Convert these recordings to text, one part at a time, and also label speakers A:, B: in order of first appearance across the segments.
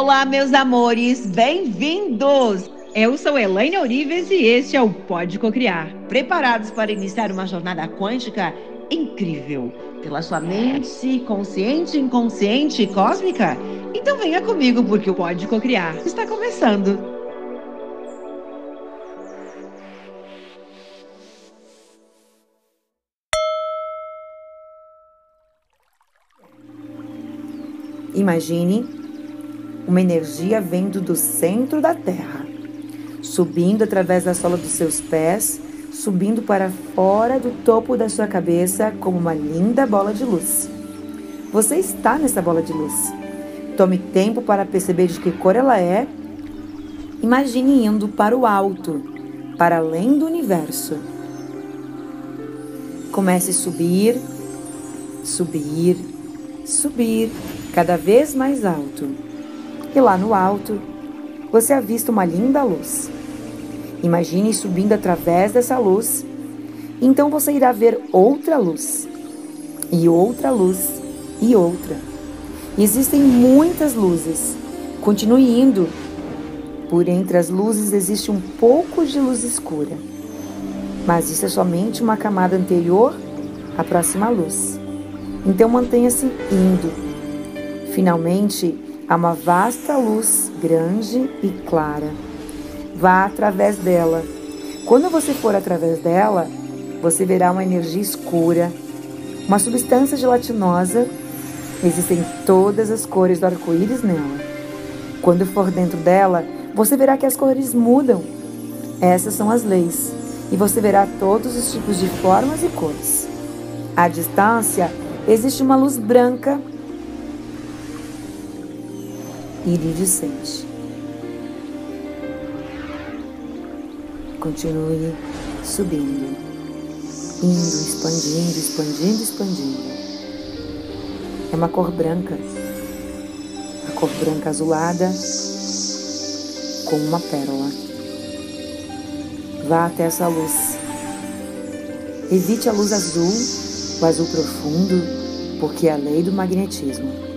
A: Olá, meus amores, bem-vindos!
B: Eu sou Elaine Orives e este é o Pode Cocriar.
A: Preparados para iniciar uma jornada quântica incrível pela sua mente consciente, inconsciente e cósmica? Então venha comigo porque o Pode Cocriar está começando. Imagine uma energia vindo do centro da Terra, subindo através da sola dos seus pés, subindo para fora do topo da sua cabeça como uma linda bola de luz. Você está nessa bola de luz. Tome tempo para perceber de que cor ela é. Imagine indo para o alto, para além do universo. Comece a subir, subir, subir, cada vez mais alto e lá no alto você avista uma linda luz. Imagine subindo através dessa luz, então você irá ver outra luz, e outra luz, e outra. Existem muitas luzes. Continue indo. Por entre as luzes existe um pouco de luz escura, mas isso é somente uma camada anterior à próxima luz. Então mantenha-se indo. Finalmente, Há uma vasta luz grande e clara. Vá através dela. Quando você for através dela, você verá uma energia escura, uma substância gelatinosa. Existem todas as cores do arco-íris nela. Quando for dentro dela, você verá que as cores mudam. Essas são as leis. E você verá todos os tipos de formas e cores. À distância, existe uma luz branca iridescente. Continue subindo, indo, expandindo, expandindo, expandindo. É uma cor branca, a cor branca azulada, como uma pérola. Vá até essa luz. Evite a luz azul, o azul profundo, porque é a lei do magnetismo.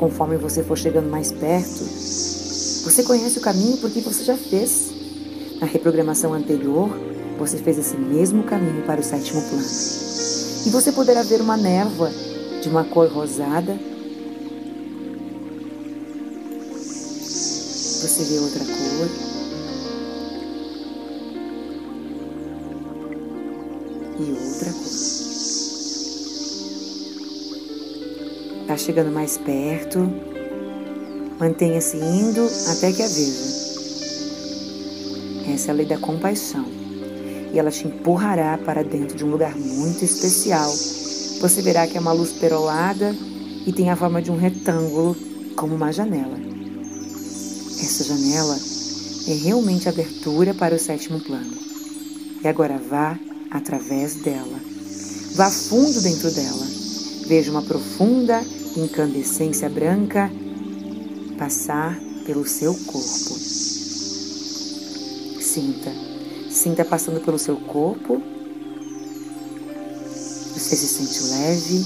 A: Conforme você for chegando mais perto, você conhece o caminho porque você já fez. Na reprogramação anterior, você fez esse mesmo caminho para o sétimo plano. E você poderá ver uma névoa de uma cor rosada. Você vê outra cor. E outra cor. Está chegando mais perto. Mantenha-se indo até que a veja. Essa é a lei da compaixão. E ela te empurrará para dentro de um lugar muito especial. Você verá que é uma luz perolada e tem a forma de um retângulo, como uma janela. Essa janela é realmente a abertura para o sétimo plano. E agora vá através dela. Vá fundo dentro dela. Veja uma profunda incandescência branca passar pelo seu corpo. Sinta, sinta passando pelo seu corpo. Você se sente leve,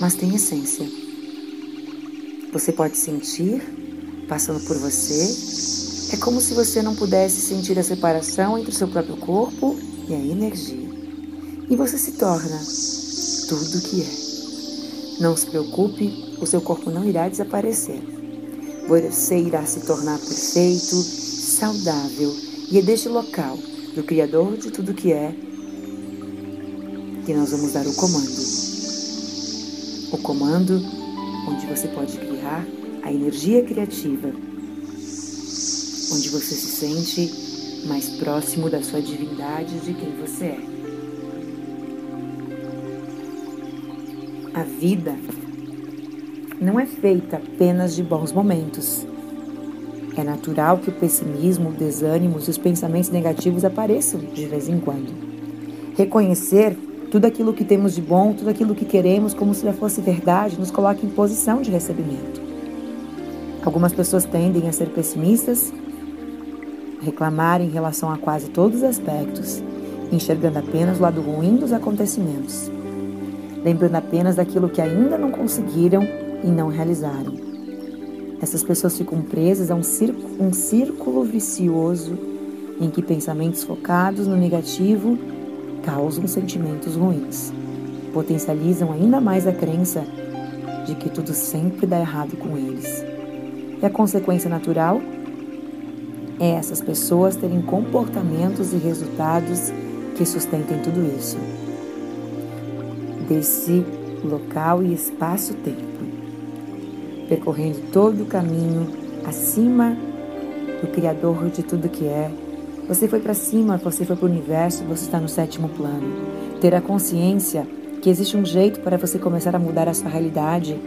A: mas tem essência. Você pode sentir passando por você. É como se você não pudesse sentir a separação entre o seu próprio corpo e a energia. E você se torna tudo o que é. Não se preocupe, o seu corpo não irá desaparecer. Você irá se tornar perfeito, saudável e é deste local, do Criador de tudo que é, que nós vamos dar o comando. O comando onde você pode criar a energia criativa, onde você se sente mais próximo da sua divindade de quem você é. A vida não é feita apenas de bons momentos. É natural que o pessimismo, o desânimo e os pensamentos negativos apareçam de vez em quando. Reconhecer tudo aquilo que temos de bom, tudo aquilo que queremos, como se já fosse verdade, nos coloca em posição de recebimento. Algumas pessoas tendem a ser pessimistas, reclamar em relação a quase todos os aspectos, enxergando apenas o lado ruim dos acontecimentos lembrando apenas daquilo que ainda não conseguiram e não realizaram. Essas pessoas ficam presas a um círculo, um círculo vicioso em que pensamentos focados no negativo causam sentimentos ruins, potencializam ainda mais a crença de que tudo sempre dá errado com eles. E a consequência natural é essas pessoas terem comportamentos e resultados que sustentem tudo isso. Desse local e espaço-tempo percorrendo todo o caminho acima do Criador de tudo que é. Você foi para cima, você foi para o universo, você está no sétimo plano. Ter a consciência que existe um jeito para você começar a mudar a sua realidade,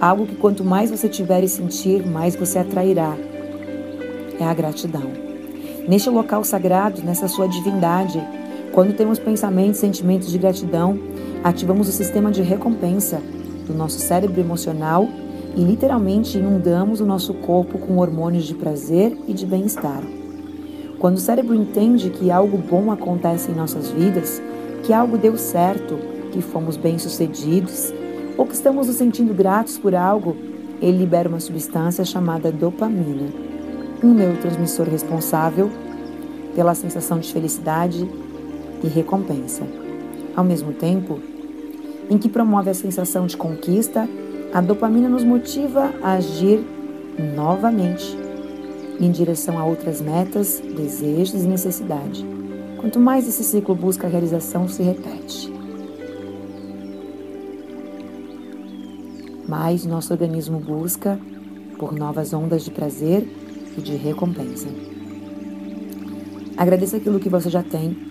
A: algo que quanto mais você tiver e sentir, mais você atrairá. É a gratidão. Neste local sagrado, nessa sua divindade, quando temos pensamentos e sentimentos de gratidão, ativamos o sistema de recompensa do nosso cérebro emocional e literalmente inundamos o nosso corpo com hormônios de prazer e de bem-estar. Quando o cérebro entende que algo bom acontece em nossas vidas, que algo deu certo, que fomos bem-sucedidos ou que estamos nos sentindo gratos por algo, ele libera uma substância chamada dopamina, um neurotransmissor responsável pela sensação de felicidade e recompensa. Ao mesmo tempo, em que promove a sensação de conquista a dopamina nos motiva a agir novamente em direção a outras metas, desejos e necessidade. Quanto mais esse ciclo busca a realização, se repete. Mais nosso organismo busca por novas ondas de prazer e de recompensa. Agradeça aquilo que você já tem.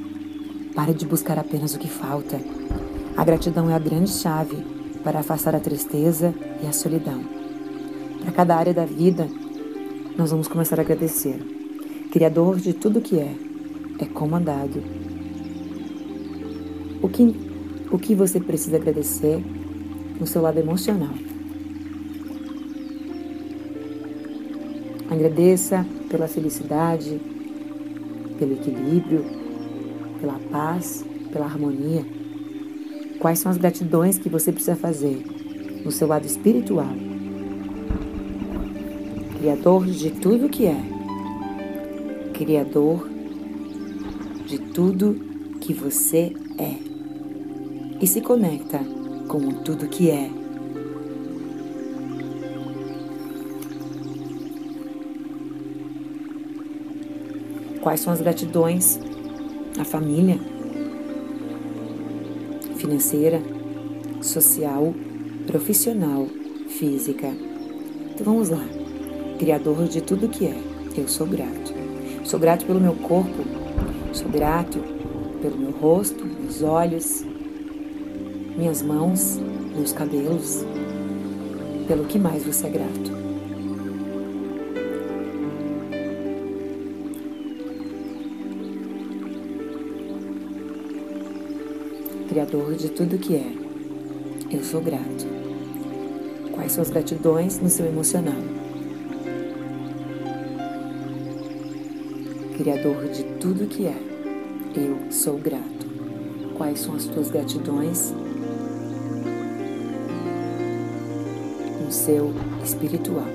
A: Pare de buscar apenas o que falta. A gratidão é a grande chave para afastar a tristeza e a solidão. Para cada área da vida, nós vamos começar a agradecer. Criador de tudo que é, é comandado. O que, o que você precisa agradecer no seu lado emocional? Agradeça pela felicidade, pelo equilíbrio, pela paz, pela harmonia Quais são as gratidões que você precisa fazer no seu lado espiritual? Criador de tudo que é. Criador de tudo que você é. E se conecta com tudo que é. Quais são as gratidões? A família financeira, social, profissional, física. Então vamos lá. Criador de tudo que é, eu sou grato. Sou grato pelo meu corpo, sou grato pelo meu rosto, meus olhos, minhas mãos, meus cabelos. Pelo que mais você é grato? Criador de tudo que é. Eu sou grato. Quais são as gratidões no seu emocional? Criador de tudo que é. Eu sou grato. Quais são as tuas gratidões no seu espiritual?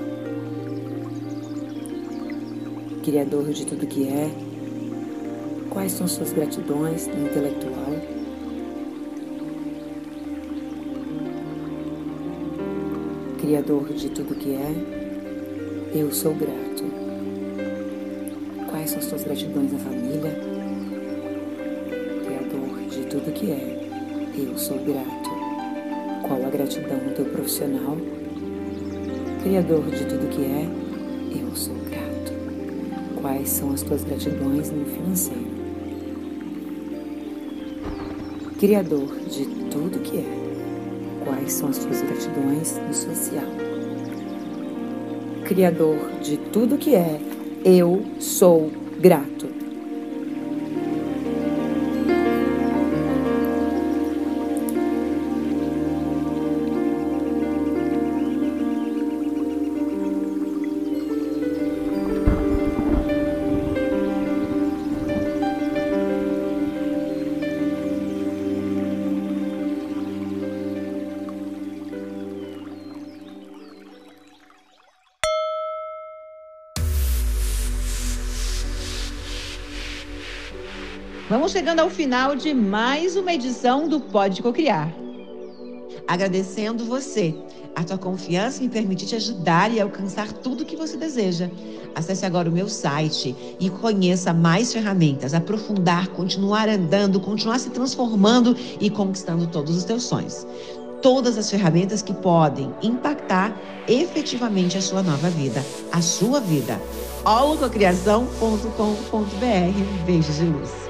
A: Criador de tudo que é. Quais são suas gratidões no intelectual? Criador de tudo que é, eu sou grato. Quais são as tuas gratidões na família? Criador de tudo que é, eu sou grato. Qual a gratidão no teu profissional? Criador de tudo que é, eu sou grato. Quais são as tuas gratidões no financeiro? Criador de tudo que é, quais são as suas gratidões no social. Criador de tudo que é, eu sou grato.
B: Vamos chegando ao final de mais uma edição do Pode Cocriar.
C: Agradecendo você, a tua confiança em permitir te ajudar e alcançar tudo que você deseja. Acesse agora o meu site e conheça mais ferramentas, aprofundar, continuar andando, continuar se transformando e conquistando todos os teus sonhos. Todas as ferramentas que podem impactar efetivamente a sua nova vida, a sua vida. holococriação.com.br. Beijos de luz.